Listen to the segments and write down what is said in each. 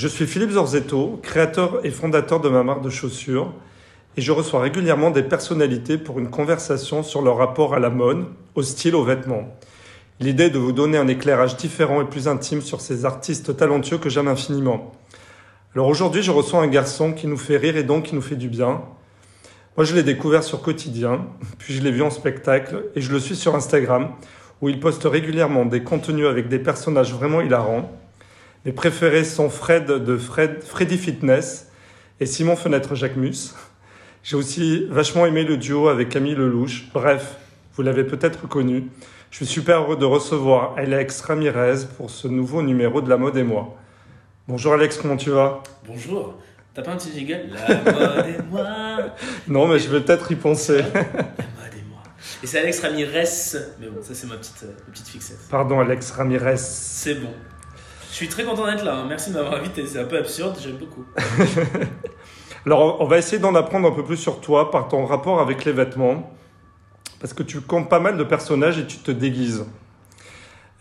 Je suis Philippe Zorzetto, créateur et fondateur de ma marque de chaussures, et je reçois régulièrement des personnalités pour une conversation sur leur rapport à la mode, au style, aux vêtements. L'idée est de vous donner un éclairage différent et plus intime sur ces artistes talentueux que j'aime infiniment. Alors aujourd'hui, je reçois un garçon qui nous fait rire et donc qui nous fait du bien. Moi, je l'ai découvert sur Quotidien, puis je l'ai vu en spectacle et je le suis sur Instagram, où il poste régulièrement des contenus avec des personnages vraiment hilarants. Mes préférés sont Fred de Fred, Freddy Fitness et Simon Fenêtre Jacquemus. J'ai aussi vachement aimé le duo avec Camille Lelouch. Bref, vous l'avez peut-être connu. Je suis super heureux de recevoir Alex Ramirez pour ce nouveau numéro de La Mode et moi. Bonjour Alex, comment tu vas? Bonjour. T'as pas un petit jingle? La mode et moi. Non, mais je vais peut-être y penser. La mode et moi. Et c'est Alex Ramirez. Mais bon, ça c'est ma petite, euh, ma petite fixette. Pardon Alex Ramirez. C'est bon. Je suis très content d'être là. hein. Merci de m'avoir invité. C'est un peu absurde, j'aime beaucoup. Alors, on va essayer d'en apprendre un peu plus sur toi par ton rapport avec les vêtements. Parce que tu comptes pas mal de personnages et tu te déguises.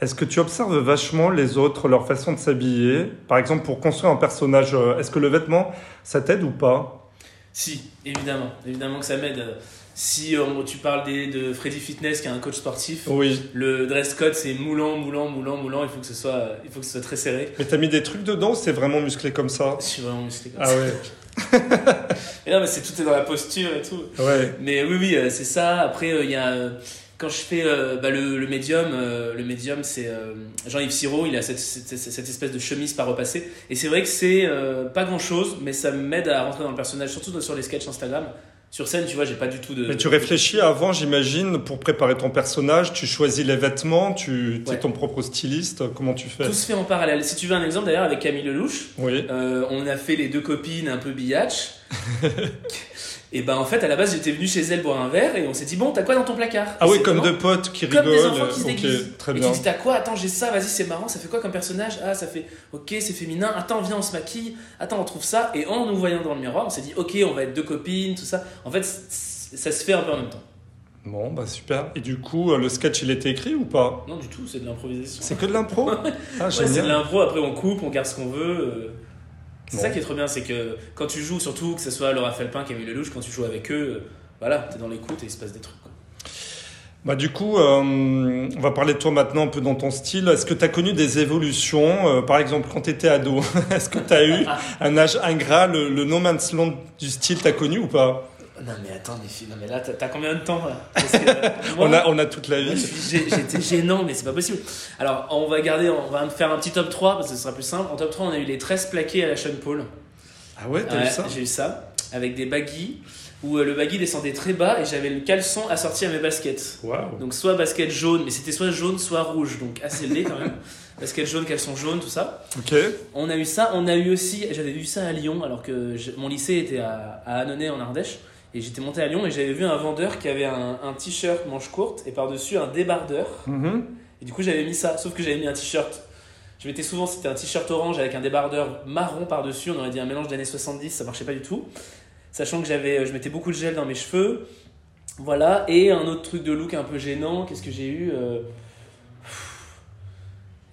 Est-ce que tu observes vachement les autres, leur façon de s'habiller? Par exemple, pour construire un personnage, euh, est-ce que le vêtement, ça t'aide ou pas? Si, évidemment. Évidemment que ça m'aide. Si euh, tu parles des, de Freddy Fitness, qui est un coach sportif, Oui. le dress code c'est moulant, moulant, moulant, moulant. Il faut que ce soit, il faut que ce soit très serré. Mais t'as mis des trucs dedans ou c'est vraiment musclé comme ça Je suis vraiment musclé comme Ah ça. ouais. Et non, mais c'est tout est dans la posture et tout. Ouais. Mais oui, oui, euh, c'est ça. Après, euh, il y a. euh, quand je fais euh, bah, le, le médium, le médium, c'est Jean-Yves Siro, il a cette, cette, cette espèce de chemise pas repassée. Et c'est vrai que c'est pas grand chose, mais ça m'aide à rentrer dans le personnage, surtout sur les sketchs Instagram. Sur scène, tu vois, j'ai pas du tout de. Mais tu réfléchis avant, j'imagine, pour préparer ton personnage, tu choisis les vêtements, tu es Ouais. ton propre styliste, comment tu fais? Tout se fait en parallèle. Si tu veux un exemple d'ailleurs avec Camille Lelouch, Oui. euh, on a fait les deux copines un peu billatch. et ben en fait, à la base, j'étais venu chez elle boire un verre et on s'est dit, bon, t'as quoi dans ton placard Ah Et oui, comme vraiment- deux potes qui Comme des rigolent. enfants qui se déguisent. très Et bien. tu dis, t'as quoi? Attends, j'ai ça, vas-y, c'est marrant, ça fait quoi comme personnage? Ah, ça fait, ok, c'est féminin, attends, viens, on se maquille, attends, on trouve ça. Et en nous voyant dans le miroir, on s'est dit, ok, on va être deux copines, tout ça. En fait, ça se fait un peu en même temps. Bon, bah super. Et du coup, euh, le sketch, il était écrit ou pas? Non, du tout, c'est de l'improvisation. C'est que de l'impro? Ah, Ouais, c'est de l'impro, après on coupe, on garde ce qu'on veut. C'est Bon. ça qui est trop bien, c'est que quand tu joues, surtout que ce soit Laura Felpin, Camille Lelouch, quand tu joues avec eux, voilà, t'es dans l'écoute et il se passe des trucs. quoi. Bah du coup, euh, on va parler de toi maintenant un peu dans ton style. Est-ce que tu as connu des évolutions euh, Par exemple, quand tu étais ado, est-ce que tu as eu un âge ingrat, le, le no man's land du style, t'as connu ou pas? Non mais attends, filles, non mais là, t'as combien de temps là? Parce que, euh, moi- on, a, on a toute la vie. J'étais gênant, mais c'est pas possible. Alors, on va garder, on va faire un petit top 3 parce que ce sera plus simple. En top 3, on a eu les 13 plaqués à la Sean Paul. Ah ouais, t'as Ouais, eu ça? J'ai eu ça, avec des baggy, où euh, le baggy descendait très bas et j'avais le caleçon assorti à mes baskets. Waouh. Donc, soit basket jaune, mais c'était soit jaune, soit rouge, donc assez laid quand même. basket jaune, caleçon jaune, tout ça. Ok. On a eu ça, on a eu aussi, j'avais vu ça à Lyon, alors que je- mon lycée était à, à Annonay en Ardèche. Et j'étais monté à Lyon et j'avais vu un vendeur qui avait un, un t-shirt manche courte et par-dessus un débardeur. Mhm. Et du coup, j'avais mis ça, sauf que j'avais mis un t-shirt. Je mettais souvent, c'était un t-shirt orange avec un débardeur marron par-dessus. On aurait dit un mélange d'années 70, ça marchait pas du tout. Sachant que j'avais, je mettais beaucoup de gel dans mes cheveux. Voilà. Et un autre truc de look un peu gênant, qu'est-ce que j'ai eu Euh,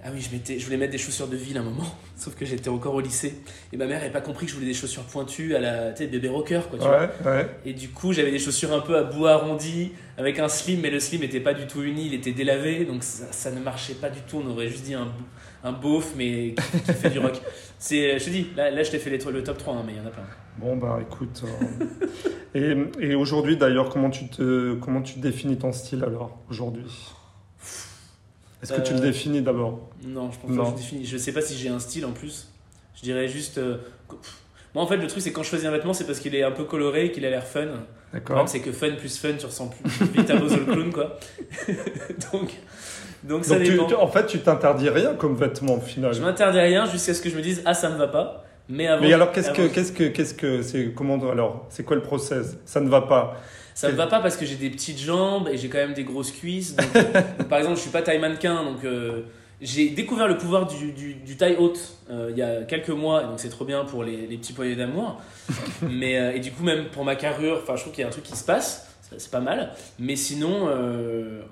Ah oui, je, mettais, je voulais mettre des chaussures de ville à un moment, sauf que j'étais encore au lycée. Et ma mère n'avait pas compris que je voulais des chaussures pointues à la sais, bébé rocker, quoi, tu vois. Ouais, ouais. Et du coup, j'avais des chaussures un peu à bout arrondi, avec un slim, mais le slim n'était pas du tout uni, il était délavé, donc ça, ça ne marchait pas du tout. On aurait juste dit un, un beauf, mais qui, qui fait du rock. C'est, je te dis, là, là je t'ai fait les, le top 3, hein, mais il y en a plein. Bon bah écoute. euh, et et aujourd'hui d'ailleurs, comment tu te comment tu définis ton style alors aujourd'hui? Est-ce que tu le Euh, définis d'abord Non, je pense Non. pas que je définis. Je sais pas si j'ai un style en plus. Je dirais juste. euh, moi, en fait, le truc, c'est quand je choisis un vêtement, c'est parce qu'il est un peu coloré et qu'il a l'air fun. D'accord. c'est que fun plus fun, tu ressens plus vite à Bozo le clown, quoi. donc, donc, ça Donc dépend. tu- en fait, tu t'interdis rien comme vêtement au final. Je m'interdis rien jusqu'à ce que je me dise ah ça ne va pas. Mais avant. Mais alors qu'est-ce que qu'est-ce que qu'est-ce que c'est comment alors c'est quoi le process? Ça ne va pas. Ça ne va pas parce que j'ai des petites jambes et j'ai quand même des grosses cuisses. Donc, euh, donc, par exemple je suis pas taille mannequin donc euh, j'ai découvert le pouvoir du, du, du taille haute euh, il y a quelques mois donc c'est trop bien pour les, les petits poignets d'amour. Mais euh, et du coup même pour ma carrure enfin je trouve qu'il y a un truc qui se passe. C'est pas mal. Mais sinon,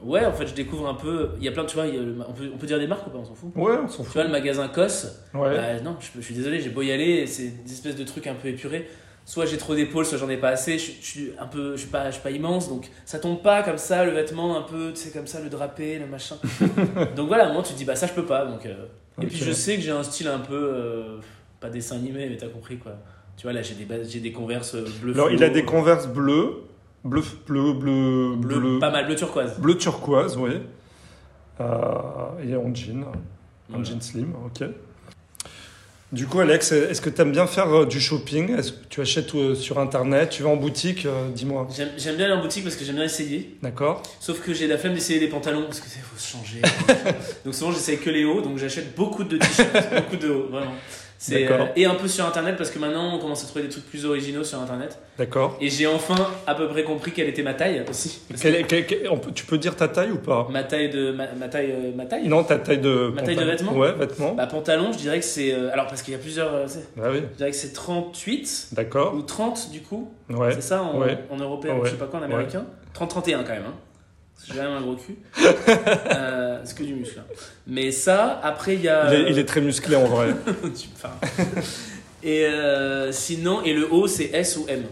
ouais, en fait, je découvre un peu. Il y a plein de. Tu vois, il y a le- on, peut, on peut dire des marques ou pas On s'en fout? Ouais, on s'en Tu fout. vois, le magasin COS, Ouais. bah, non, je, je suis désolé, j'ai beau y aller, c'est des espèces de trucs un peu épurés. Soit j'ai trop d'épaules, soit j'en ai pas assez. Je, je suis un peu, je suis pas, je suis pas immense, donc ça tombe pas comme ça, le vêtement un peu, tu sais, comme ça, le drapé, le machin. donc voilà, moi tu te dis, bah ça je peux pas. Donc, euh, Et puis je sais que j'ai un style un peu, euh, pas dessin animé, mais t'as compris quoi. Tu vois, là j'ai des, j'ai des converses euh, bleu Alors, il a des converses bleues, bleu, bleu, bleu, bleu, bleu, pas mal, bleu turquoise. bleu turquoise, oui. Euh, et en jean, en jean slim, ok. Du coup, Alex, est-ce que tu aimes bien faire euh, du shopping? Est-ce que tu achètes euh, sur Internet? Tu vas en boutique euh, Dis-moi. J'aime bien aller en boutique parce que j'aime bien essayer. D'accord Sauf que j'ai la flemme d'essayer les pantalons parce que faut se changer. donc souvent j'essaye que les hauts, donc j'achète beaucoup de t-shirts, beaucoup de hauts, vraiment. C'est, euh, et un peu sur internet parce que maintenant on commence à trouver des trucs plus originaux sur internet. D'accord. Et j'ai enfin à peu près compris quelle était ma taille aussi. Parce que Quelle- quelle- quelle- on peut- tu peux dire ta taille ou pas? Ma taille de ma, ma taille euh, ma taille? Non, ta taille de. Ma taille de vêtements? Ouais, vêtements. Bah pantalon, je dirais que c'est euh, alors parce qu'il y a plusieurs euh, Bah oui, je dirais que c'est 38 d'accord. ou 30 du coup. Ouais. C'est ça en, Ouais. en européen, Ouais. je sais pas quoi en américain. 30-31 quand même. Hein. J'ai quand même un gros cul. euh, c'est que du muscle. hein. Mais ça, après il y a. Il est, il est très musclé en vrai. Tu- et euh, sinon, et le haut c'est S ou M?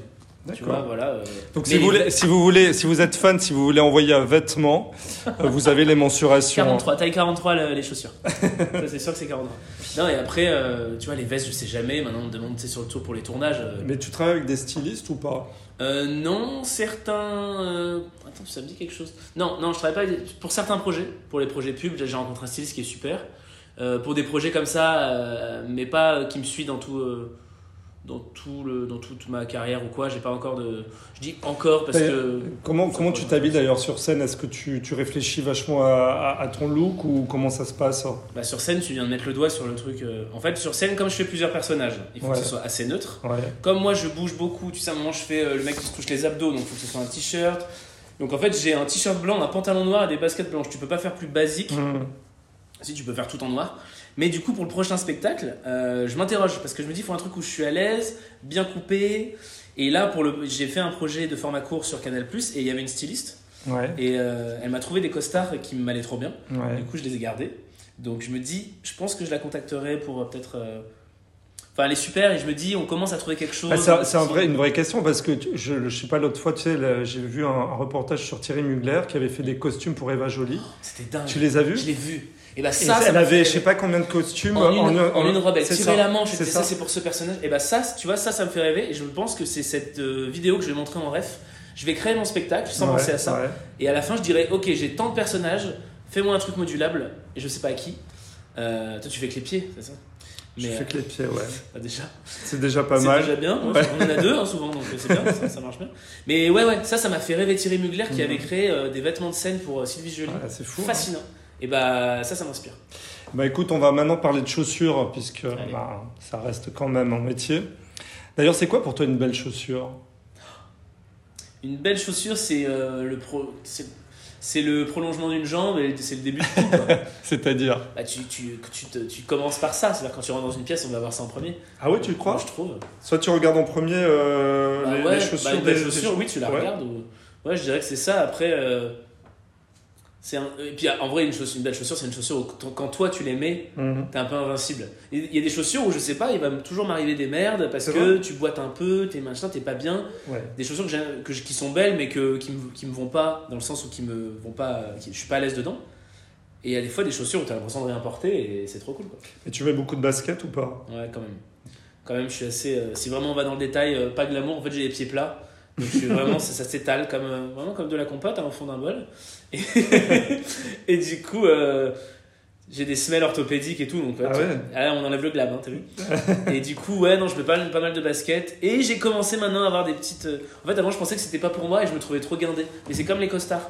Tu vois, D'accord. voilà. euh. Donc si vous, voulez, si vous voulez, si vous êtes fan, si vous voulez envoyer un vêtement, euh, vous avez les mensurations. 43, taille 43 le- les chaussures. C'est sûr que c'est 43. Non, et après, euh, tu vois, les vestes, je sais jamais. Maintenant, on me demande, sais, sur le tour pour les tournages. euh, Mais tu travailles avec des stylistes ou pas? Non, certains. Attends, ça me dit quelque chose. Non, non, je travaille pas pour certains projets. Pour les projets pub, j'ai rencontré un styliste qui est super. Pour des projets comme ça, mais pas qui me suit dans tout. Dans, tout le, dans toute ma carrière ou quoi, j'ai pas encore de. Je dis encore parce que. Comment, comment tu t'habilles d'ailleurs sur scène? Est-ce que tu, tu réfléchis vachement à, à- à ton look ou comment ça se passe? Bah, sur scène, tu viens de mettre le doigt sur le truc. euh, En fait, sur scène, comme je fais plusieurs personnages, il faut Ouais. que ce soit assez neutre. Ouais. Comme moi, je bouge beaucoup, tu sais, à un moment, je fais euh, le mec qui se touche les abdos, donc il faut que ce soit un t-shirt. Donc en fait, j'ai un t-shirt blanc, un pantalon noir et des baskets blanches. Tu peux pas faire plus basique. Mmh. Si tu peux faire tout en noir. Mais du coup, pour le prochain spectacle, euh, je m'interroge parce que je me dis, il faut un truc où je suis à l'aise, bien coupé. Et là, pour le, j'ai fait un projet de format court sur Canal et il y avait une styliste Ouais. et euh, elle m'a trouvé des costards qui m'allaient trop bien. Ouais. Du coup, je les ai gardés. Donc je me dis, je pense que je la contacterai pour euh, peut-être. euh, Enfin, elle est super et je me dis, on commence à trouver quelque chose. Ah, c'est c'est un vrai, une vraie question parce que tu- je ne sais pas l'autre fois, tu sais, j'ai vu un, un reportage sur Thierry Mugler qui avait fait des costumes pour Eva Jolie. C'était dingue. Tu les as vus Je l'ai vu. Et bah Et ça, elle avait, fait je sais pas combien de costumes en une, en une robe, elle c'est tirait ça. la manche, C'est ça, c'est pour ce personnage. Et bah ça, tu vois, ça, ça me fait rêver. Et je pense que c'est cette euh, vidéo que je vais montrer en ref. Je vais créer mon spectacle sans Ouais, penser à ça. ouais. Et à la fin, je dirais, ok, j'ai tant de personnages, fais-moi un truc modulable. Et je sais pas à qui. Euh, toi, tu fais que les pieds, c'est ça? Je Mais fais que les pieds, ouais. déjà, C'est déjà pas c'est mal. déjà bien. Ouais. On en a deux hein, souvent, donc c'est bien, ça, ça marche bien. Mais ouais, ouais, ça, ça m'a fait rêver Thierry Mugler qui Mhm. avait créé euh, des vêtements de scène pour euh, Sylvie Joly. Ouais, c'est fou. hein. Et bah ça, ça m'inspire. Bah écoute, on va maintenant parler de chaussures puisque bah, ça reste quand même un métier. D'ailleurs, c'est quoi pour toi une belle chaussure? Une belle chaussure, c'est euh, le pro, c'est, le prolongement d'une jambe et c'est le début de tout. C'est-à-dire? Bah, tu, tu, tu, te- tu commences par ça, c'est-à-dire quand tu rentres dans une pièce, on va voir ça en premier. Ah ouais, tu le crois? Moi, je trouve. Soit tu regardes en premier euh, Bah les, ouais, les bah, chaussures une belle des- des chaussure, chaussures. oui, tu la Ouais. regardes. ou- Ouais, je dirais que c'est ça. Après, euh, c'est un- et puis en vrai, une, chaussure, une belle chaussure, c'est une chaussure où quand toi tu les mets, Mhm. t'es un peu invincible. Il y a des chaussures où je sais pas, il va toujours m'arriver des merdes parce que tu boites un peu, t'es machin, t'es pas bien. Ouais. des chaussures que que qui sont belles mais que, qui, me, qui me vont pas dans le sens où qui me vont pas qui- je suis pas à l'aise dedans et il y a des fois des chaussures où tu as l'impression de rien porter et c'est trop cool quoi. Et tu mets beaucoup de baskets ou pas? Ouais quand même quand même je suis assez euh, si vraiment on va dans le détail euh, pas glamour en fait j'ai les pieds plats donc je suis vraiment ça, ça s'étale comme euh, vraiment comme de la compote hein, au fond d'un bol et, et du coup euh, j'ai des semelles orthopédiques et tout donc Ah ouais ah, on enlève le glab, hein, t'as vu Et du coup, ouais, non, je mets pas, pas mal de baskets. Et j'ai commencé maintenant à avoir des petites. euh, En fait, avant, je pensais que c'était pas pour moi et je me trouvais trop guindé. Mais c'est comme les costards.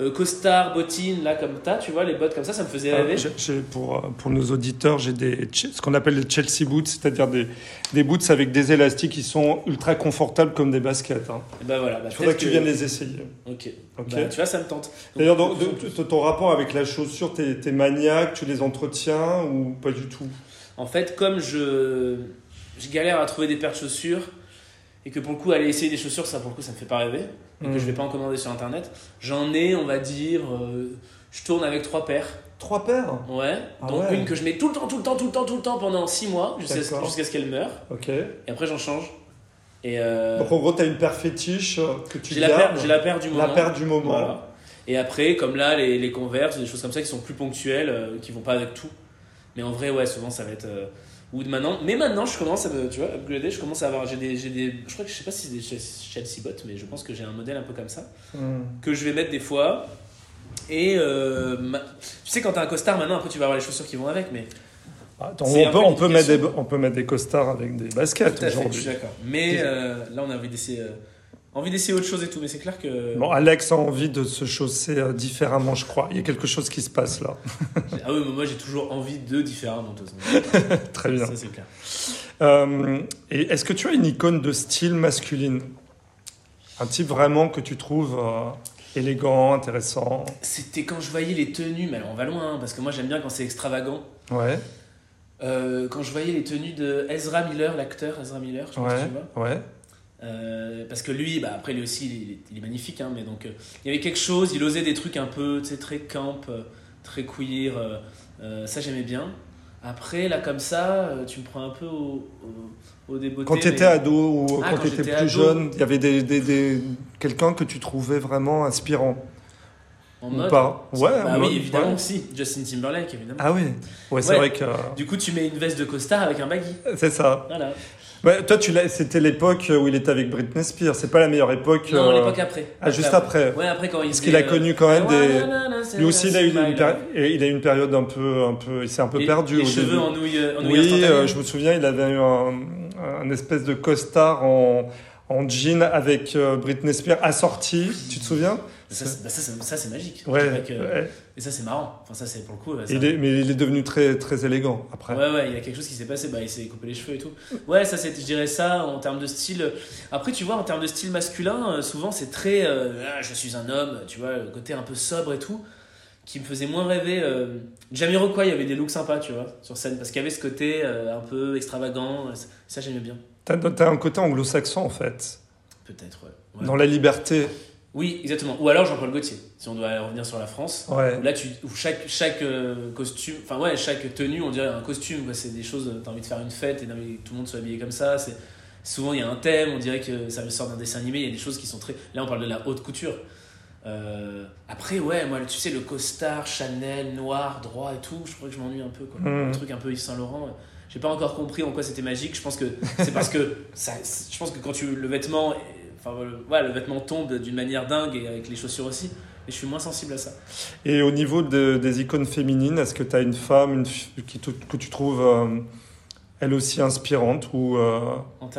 Euh, costards, bottines, là, comme t'as, tu vois, les bottes comme ça, ça me faisait Ah, rêver. j'ai- pour, euh, pour nos auditeurs, j'ai des ce qu'on appelle des Chelsea boots, c'est-à-dire des, des boots avec des élastiques qui sont ultra confortables comme des baskets. hein. Et bah voilà. Bah, Il faudrait que tu viennes les essayer. Ok. Bah, tu vois, ça me tente. Donc, D'ailleurs, dans- de- de- ton rapport avec la chaussure, t'es es maniaque, tu les entretiens ou pas du tout? En fait, comme je, je galère à trouver des paires de chaussures, et que pour le coup, aller essayer des chaussures, ça pour le coup, ça me fait pas rêver, et que Mm. je vais pas en commander sur internet, j'en ai, on va dire, euh, je tourne avec trois paires. Trois paires Ouais, Ah donc ouais. une que je mets tout le temps, tout le temps, tout le temps, tout le temps pendant 6 mois, jusqu'à jusqu'à ce qu'elle meure, Ok. et après j'en change. Et euh, Donc en gros, tu as une paire fétiche euh, que tu j'ai la, paire, gardes. j'ai la paire du moment. La paire du moment. Voilà. Et après, comme là, les, les Converse, des choses comme ça qui sont plus ponctuelles, euh, qui vont pas avec tout. Mais en vrai, ouais, souvent ça va être. euh, ou de maintenant. Mais maintenant, je commence à me. Tu vois, upgrader, je commence à avoir. J'ai des, j'ai des. Je crois que je sais pas si c'est des Chelsea Chelsea Bot, mais je pense que j'ai un modèle un peu comme ça. Hmm. Que je vais mettre des fois. Et. euh, ma- Tu sais, quand t'as un costard maintenant, après tu vas avoir les chaussures qui vont avec, mais. Attends, C'est on peut, peu on, peut mettre des, on peut mettre des costards avec des baskets fait, je suis aujourd'hui. d'accord. Mais euh, là, on a envie d'essayer. euh, envie d'essayer autre chose et tout, mais c'est clair que. Bon, Alex a envie de se chausser euh, différemment, je crois. Il y a quelque chose qui se passe là. Ah oui, mais moi j'ai toujours envie de différemment. Très bien. Ça, c'est clair. Euh, et est-ce que tu as une icône de style masculine? Un type vraiment que tu trouves euh, élégant, intéressant? C'était quand je voyais les tenues, mais alors on va loin, hein, parce que moi j'aime bien quand c'est extravagant. Ouais, quand je voyais les tenues de Ezra Miller, l'acteur Ezra Miller, je si ouais, tu vois. ouais. Euh, parce que lui, bah, après lui aussi, il est, il est magnifique, hein, mais donc euh, il y avait quelque chose, il osait des trucs un peu, tu sais, très camp, euh, très queer, euh, ça j'aimais bien. Après, là comme ça, tu me prends un peu au, au, au débeauté. Quand tu étais mais- ado ou Ah, quand quand tu étais plus ado. jeune, il y avait des, des, des- quelqu'un que tu trouvais vraiment inspirant? En ou mode. pas? Ouais, Bah oui, évidemment ouais. aussi, Justin Timberlake, évidemment. Ah oui, ouais, c'est Ouais. vrai que Du coup, tu mets une veste de costard avec un baggy. c'est ça. Voilà. Ouais, toi, tu l'as- c'était l'époque où il était avec Britney Spears. C'est pas la meilleure époque. Non, euh, l'époque après. Ah, juste après. Ouais, après quand il Parce qu'il a euh, connu quand même des. Wanna Lui aussi, il a eu une, péri- love. et il a eu une période un peu, un peu, il s'est un peu Les- perdu Les au cheveux début. en nouille, en nouille Oui, euh, je me souviens, il avait eu un, un espèce de costard en, en jean avec euh, Britney Spears assorti. Tu te souviens? Ça, c'est- bah, ça, c'est- ça, c'est magique. Ouais. Ouais. Et ça, c'est marrant. Enfin, ça, c'est pour le coup. ouais, ça- Il est, mais il est devenu très, très élégant après. Ouais, ouais, il y a quelque chose qui s'est passé. Bah, il s'est coupé les cheveux et tout. Ouais, ça, c'est, je dirais ça en termes de style. Après, tu vois, en termes de style masculin, euh, souvent, c'est très. euh, Ah, je suis un homme, tu vois, le côté un peu sobre et tout, qui me faisait moins rêver. Euh... Jamiroquai, il y avait des looks sympas, tu vois, sur scène, parce qu'il y avait ce côté euh, un peu extravagant. euh, Ça, j'aimais bien. T'as, t'as un côté anglo-saxon en fait, Peut-être, ouais. Ouais. dans la liberté. Oui, exactement. Ou alors Jean-Paul Gaultier, si on doit revenir sur la France. Ouais. Où Là, tu, où chaque, chaque euh, costume, enfin ouais, chaque tenue, on dirait un costume. C'est des choses, t'as envie de faire une fête et t'as envie que tout le monde soit habillé comme ça. C'est, souvent, il y a un thème, on dirait que ça sort d'un dessin animé. Il y a des choses qui sont très. Là, on parle de la haute couture. Euh, après, ouais, moi, tu sais, le costard, Chanel, noir, droit et tout, je crois que je m'ennuie un peu. Quoi. Mhm. Un truc un peu Yves Saint Laurent. J'ai pas encore compris en quoi c'était magique. Je pense que c'est parce que ça, je pense que quand tu le vêtement, enfin le, ouais, le vêtement tombe d'une manière dingue et avec les chaussures aussi. Mais je suis moins sensible à ça. Et au niveau de- des icônes féminines, est-ce que tu as une femme une qui que tu trouves euh, elle aussi inspirante ou euh,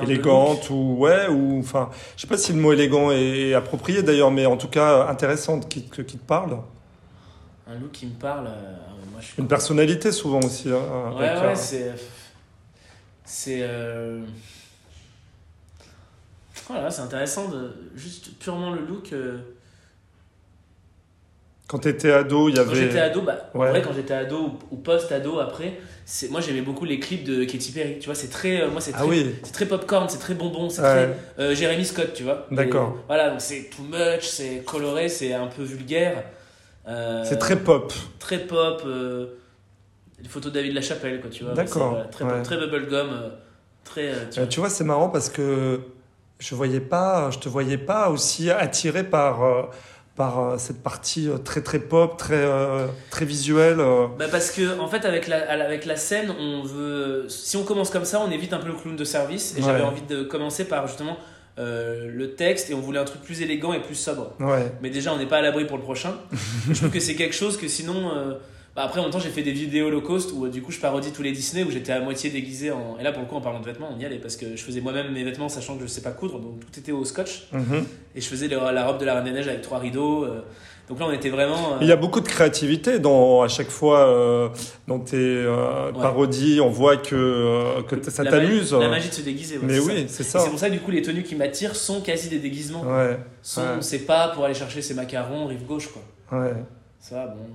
élégante ou ouais ou enfin je sais pas si le mot élégant est, est approprié d'ailleurs mais en tout cas intéressante qui, te- qui te parle? Un look qui me parle. euh, moi, je suis une personnalité souvent aussi hein, Ouais, ouais, c'est. C'est. Voilà, c'est intéressant de. Juste purement le look. euh, quand tu étais ado il y Quand j'étais avait ado, bah, en Ouais. vrai, quand j'étais ado ou, ou post-ado après, c'est moi j'aimais beaucoup les clips de Katy Perry. Tu vois, c'est très. euh, moi, c'est ah oui c'est très popcorn, c'est très bonbon, c'est Ouais. très. euh, Jérémy Scott, tu vois. D'accord. Voilà, donc c'est too much, c'est coloré, c'est un peu vulgaire. Euh, c'est très pop très pop. les photos de David Lachapelle, quoi, tu vois. D'accord, voilà, très, ouais. très bubblegum, très. tu vois. tu vois c'est marrant parce que je voyais pas je te voyais pas aussi attiré par euh, par euh, cette partie euh, très très pop très euh, très visuelle. Bah parce que en fait avec la, avec la scène on veut si on commence comme ça on évite un peu le clown de service. Et j'avais envie de commencer par justement euh, le texte et on voulait un truc plus élégant et plus sobre. Ouais. Mais déjà on n'est pas à l'abri pour le prochain. Je trouve que c'est quelque chose que sinon bah après en même temps j'ai fait des vidéos low cost où euh, du coup je parodie tous les Disney où j'étais à moitié déguisé en et là pour le coup en parlant de vêtements on y allait parce que je faisais moi-même mes vêtements sachant que je sais pas coudre donc tout était au scotch Mhm. et je faisais la, la robe de la Reine des Neiges avec trois rideaux euh, donc là on était vraiment euh, Il y a beaucoup de créativité dans, à chaque fois euh, dans tes euh, Ouais. parodies. On voit que, ça t'amuse. la magie de se déguiser ouais, Mais oui, c'est ça. c'est pour ça que du coup les tenues qui m'attirent sont quasi des déguisements. Ouais, Sont, ouais. C'est pas pour aller chercher ses macarons rive gauche quoi. ouais. Ça bon,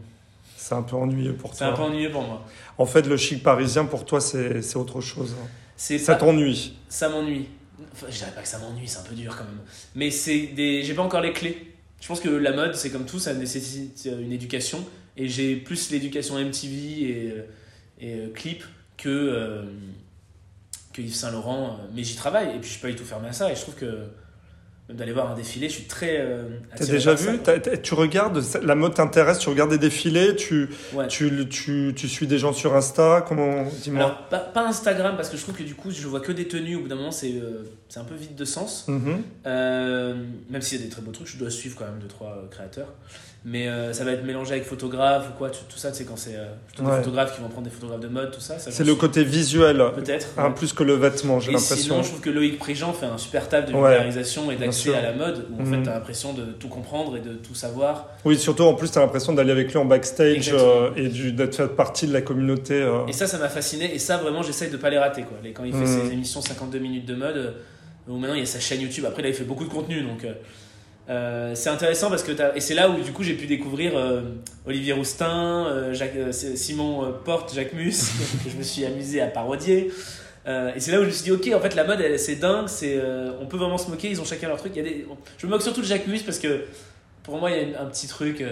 C'est un peu ennuyeux pour c'est toi. un peu ennuyeux pour moi. En fait, le chic parisien, pour toi, c'est c'est autre chose. C'est Ça pas- t'ennuie. ça m'ennuie. Enfin, je dirais pas que ça m'ennuie, c'est un peu dur quand même. Mais c'est des. J'ai pas encore les clés. Je pense que la mode, c'est comme tout, ça nécessite une éducation. Et j'ai plus l'éducation MTV et, euh, et euh, clip que, euh, que Yves Saint Laurent. Mais j'y travaille et puis je suis pas du tout fermé à ça. Et je trouve que d'aller voir un défilé, je suis très. Euh, T'as déjà vu. T'as- t'as- Tu regardes, la mode t'intéresse, tu regardes des défilés, tu, Ouais. tu, tu, tu suis des gens sur Insta, comment Dis-moi. Alors, pas, pas Instagram, parce que je trouve que du coup, je vois que des tenues. Au bout d'un moment, c'est euh, un peu vide de sens. Mhm. Euh, même s'il y a des très beaux trucs, je dois suivre quand même 2-3 créateurs. Mais euh, ça va être mélangé avec photographe ou quoi, tout, tout ça, c'est quand c'est euh, plutôt des Ouais. photographes qui vont prendre des photographes de mode, tout ça. ça C'est le suis- côté visuel, Peut-être. hein, ouais. plus que le vêtement, j'ai l'impression. sinon, je trouve que Loïc Prigent fait un super taf de Ouais, vulgarisation et d'accès à la mode, où en fait, t'as l'impression de tout comprendre et de tout savoir. Oui, surtout en plus, tu as l'impression d'aller avec lui en backstage euh, et d'être fait partie de la communauté. euh. Et ça, ça m'a fasciné. Et ça, vraiment, j'essaye de pas les rater. Quoi. Quand il fait Mhm. ses émissions 52 minutes de mode, où maintenant il y a sa chaîne YouTube. Après, là, il fait beaucoup de contenu. Donc, euh, c'est intéressant parce que t'as- et c'est là où du coup j'ai pu découvrir euh, Olivier Roustin, euh, Simon Porte, Jacques Mus, que je me suis amusé à parodier. Et c'est là où je me suis dit, ok, en fait, la mode, c'est dingue, c'est, on peut vraiment se moquer, ils ont chacun leur truc. Y a des... Je me moque surtout de Jacques Mus parce que pour moi, il y a un petit truc.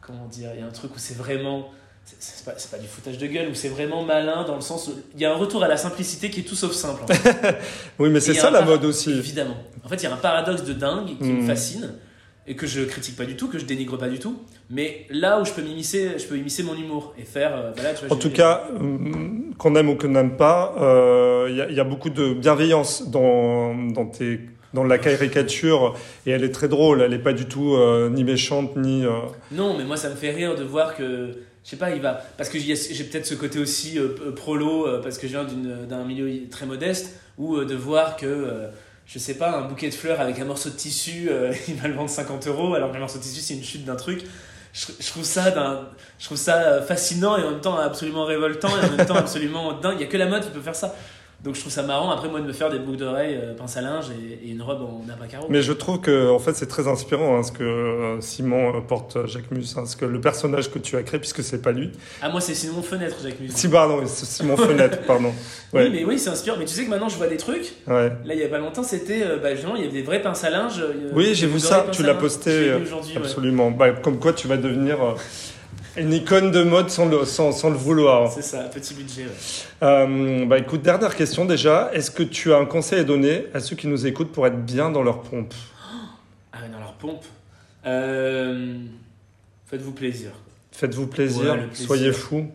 comment dire Il y a un truc où c'est vraiment. C'est- pas, pas du foutage de gueule, où c'est vraiment malin dans le sens où il y a un retour à la simplicité qui est tout sauf simple. en fait. Oui, mais c'est ça la mode aussi. Évidemment. En fait, il y a un paradoxe de dingue qui me Mm. fascine et que je critique pas du tout, que je dénigre pas du tout. Mais là où je peux m'immiscer, je peux immiscer mon humour et faire. euh, là, tu vois, En tout cas, hum, qu'on aime ou qu'on n'aime pas, euh, il y, a- il y a beaucoup de bienveillance dans, dans, tes, dans la caricature et elle est très drôle. Elle n'est pas du tout euh, ni méchante ni. euh, Non, mais moi ça me fait rire de voir que, je sais pas, il va. Parce que j'ai peut-être ce côté aussi euh, prolo, euh, parce que je viens d'un milieu très modeste, ou euh, de voir que, je sais pas, un bouquet de fleurs avec un morceau de tissu, il va le vendre 50 euros, alors que le morceau de tissu c'est une chute d'un truc. Je, trouve ça je trouve ça fascinant et en même temps absolument révoltant et en même temps absolument dingue. Il y a que la mode qui peut faire ça. Donc je trouve ça marrant après moi de me faire des boucles d'oreilles, euh, pince à linge et, et une robe en nappe à carreaux. Mais je trouve que en fait c'est très inspirant hein, ce que euh, Simon euh, porte euh, Jacques Mus, hein, ce que le personnage que tu as créé puisque c'est pas lui. Ah moi c'est Simon Fenêtre Jacques Mus. Si pardon, c'est Simon Fenêtre, pardon. Ouais. Oui, mais oui, c'est inspirant. Mais tu sais que maintenant, je vois des trucs. Ouais. Là, il y a pas longtemps, c'était euh, bah, justement, il y avait des vrais pinces à linge. Oui, j'ai vu ça. Tu l'as posté, ouais. Absolument. Bah, comme quoi tu vas devenir une icône de mode sans le, sans, sans le vouloir. C'est ça, petit budget. ouais. Euh, bah écoute, dernière question déjà. Est-ce que tu as un conseil à donner à ceux qui nous écoutent pour être bien dans leur pompe? Ah, dans leur pompe? Euh, Faites-vous plaisir. Faites-vous plaisir, Ouais, le plaisir. soyez fous,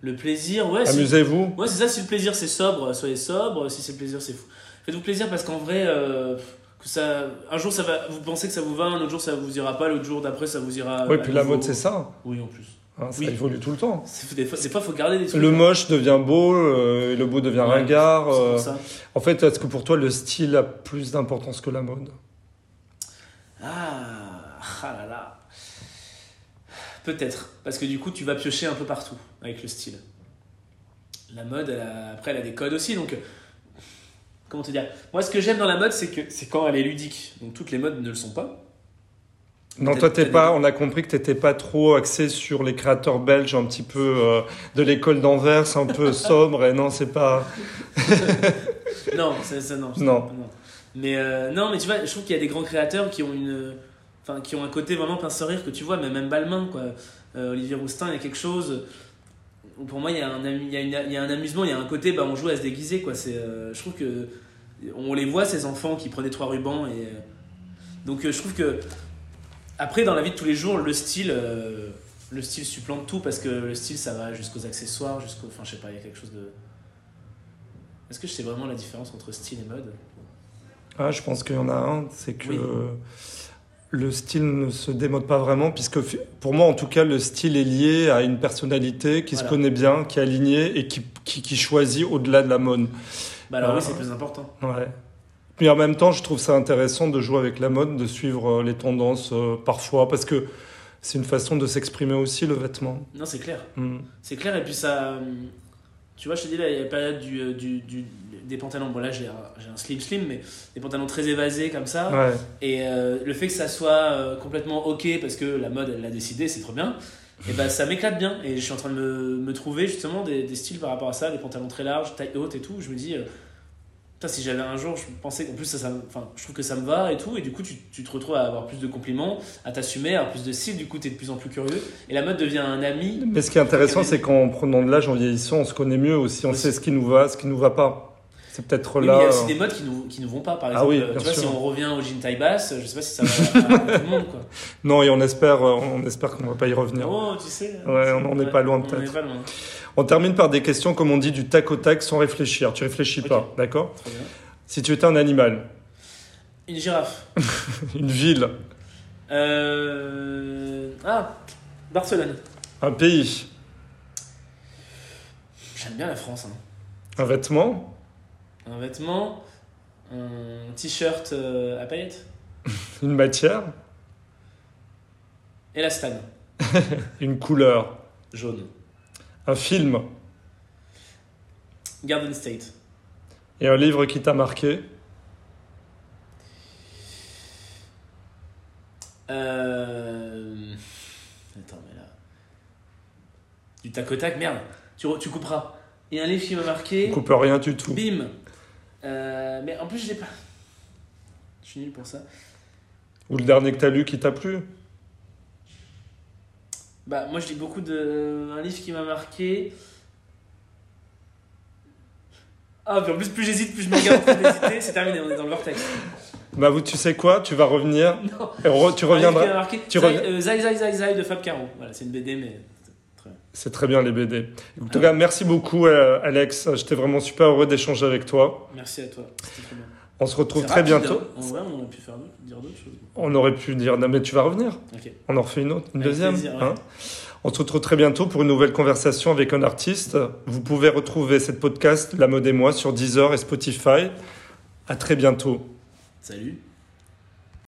Le plaisir, ouais. amusez-vous. Ouais, c'est ça. Si le plaisir c'est sobre, soyez sobre. Si c'est le plaisir, c'est fou. Faites-vous plaisir parce qu'en vrai, euh, que ça, un jour ça va, vous pensez que ça vous va, un autre jour ça vous ira pas, l'autre jour d'après ça vous ira. Oui, puis la mode c'est ça. Oui, en plus. Hein, ça Oui. évolue tout le temps. Des fois, faut garder des trucs. Le moche devient beau, euh, et le beau devient Ouais, ringard. Euh. En fait, est-ce que pour toi le style a plus d'importance que la mode? Ah, ah là là. Peut-être, parce que du coup, tu vas piocher un peu partout avec le style. La mode, elle a- après, elle a des codes aussi, donc. Comment te dire? Moi, ce que j'aime dans la mode, c'est que c'est quand elle est ludique. Donc, toutes les modes ne le sont pas. Non, toi, t'es pas. On a compris que t'étais pas trop axé sur les créateurs belges, un petit peu euh, de l'école d'Anvers, un peu sobre. Et non, c'est pas. Non, ça, ça, non. ça, Non. Mais euh, non, mais tu vois, je trouve qu'il y a des grands créateurs qui ont une. Enfin, qui ont un côté vraiment pince rire que tu vois, mais même Balmain, quoi. Euh, Olivier Roustin, il y a quelque chose. Pour moi, il y, a un, il, y a une- il y a un amusement, il y a un côté, bah, on joue à se déguiser, quoi. C'est, je trouve que. On les voit, ces enfants qui prenaient trois rubans. Et, donc, je trouve que. Après, dans la vie de tous les jours, le style. euh, le style supplante tout parce que le style ça va jusqu'aux accessoires, jusqu'au. Enfin, je sais pas, il y a quelque chose de. Est-ce que je sais vraiment la différence entre style et mode? Ah, je pense qu'il y en a un, c'est que Oui. le style ne se démode pas vraiment, puisque pour moi, en tout cas, le style est lié à une personnalité qui se connaît bien, qui est alignée et qui, qui, qui choisit au-delà de la mode. Bah alors oui, c'est plus important. Ouais. Puis en même temps, je trouve ça intéressant de jouer avec la mode, de suivre euh, les tendances euh, parfois, parce que c'est une façon de s'exprimer aussi, le vêtement. Non, c'est clair. Hmm. C'est clair, et puis ça. hum, Tu vois, je te dis là, il y a la période du, euh, du, du- des pantalons. Bon, là, j'ai un, slim slim, mais des pantalons très évasés comme ça. Ouais. Et euh, le fait que ça soit euh, complètement ok parce que la mode, elle l'a décidé, c'est trop bien. Et bah, ça m'éclate bien. Et je suis en train de me, me trouver justement des, des styles par rapport à ça, des pantalons très larges, taille haute et tout. Je me dis, euh, putain, si j'avais un jour, je pensais qu'en plus, ça, enfin, je trouve que ça me va et tout, et du coup, tu, tu te retrouves à avoir plus de compliments, à t'assumer, à avoir plus de style, du coup, t'es de plus en plus curieux, et la mode devient un ami. Mais ce qui est intéressant, c'est qu'en prenant de l'âge, en vieillissant, on se connaît mieux aussi. On sait ce qui nous va, ce qui nous va pas. C'est peut-être Oui, mais il y là. a aussi euh, des modes qui nous, qui nous vont pas, par Ah exemple. oui, euh, bien tu vois, sûr. si on revient au jean taille basse, je sais pas si ça va à, à tout le monde, quoi. Non, et on espère, euh, on espère qu'on va pas y revenir. Oh, tu sais. Ouais, on en est pas loin, peut-être. On termine par des questions, comme on dit, du tac au tac sans réfléchir. Tu réfléchis pas, d'accord. Si tu étais un animal, Une girafe. une ville, Euh... Ah, Barcelone. un pays, J'aime bien la France. hein. un vêtement, Un vêtement, un t-shirt euh, à paillettes, une matière, et la stan, une couleur, jaune. un film Garden State. et un livre qui t'a marqué. Euh... Attends, mais là... Du tac au tac, merde. Tu, couperas. Et un livre qui m'a marqué. On coupe rien du tout. Bim. Euh, mais en plus, je l'ai pas. Je suis nul pour ça. Ou le dernier que t'as lu qui t'a plu. Bah, moi, je lis beaucoup de. Un livre qui m'a marqué. Ah, puis en plus, plus j'hésite, plus je me d'hésiter. C'est terminé, on est dans le vortex. Bah, vous, tu sais quoi Tu vas revenir. Non. Et re- tu Un livre qui m'a reviendras. marqué. tu Zai, reviens- euh, Zai, Zai, Zai, Zai de Fab Caro. Voilà, c'est une BD, mais. C'est très bien les BD. En tout cas, merci beaucoup, euh, Alex. J'étais vraiment super heureux d'échanger avec toi. Merci à toi. C'était très bien. On se retrouve très rapide, bientôt. hein. En vrai, on aurait pu faire dire d'autres choses. On aurait pu dire, non, mais tu vas revenir. On en refait une autre, une Avec deuxième. plaisir, ouais. hein. On se retrouve très bientôt pour une nouvelle conversation avec un artiste. Vous pouvez retrouver cette podcast, La mode et moi, sur Deezer et Spotify. À très bientôt. Salut.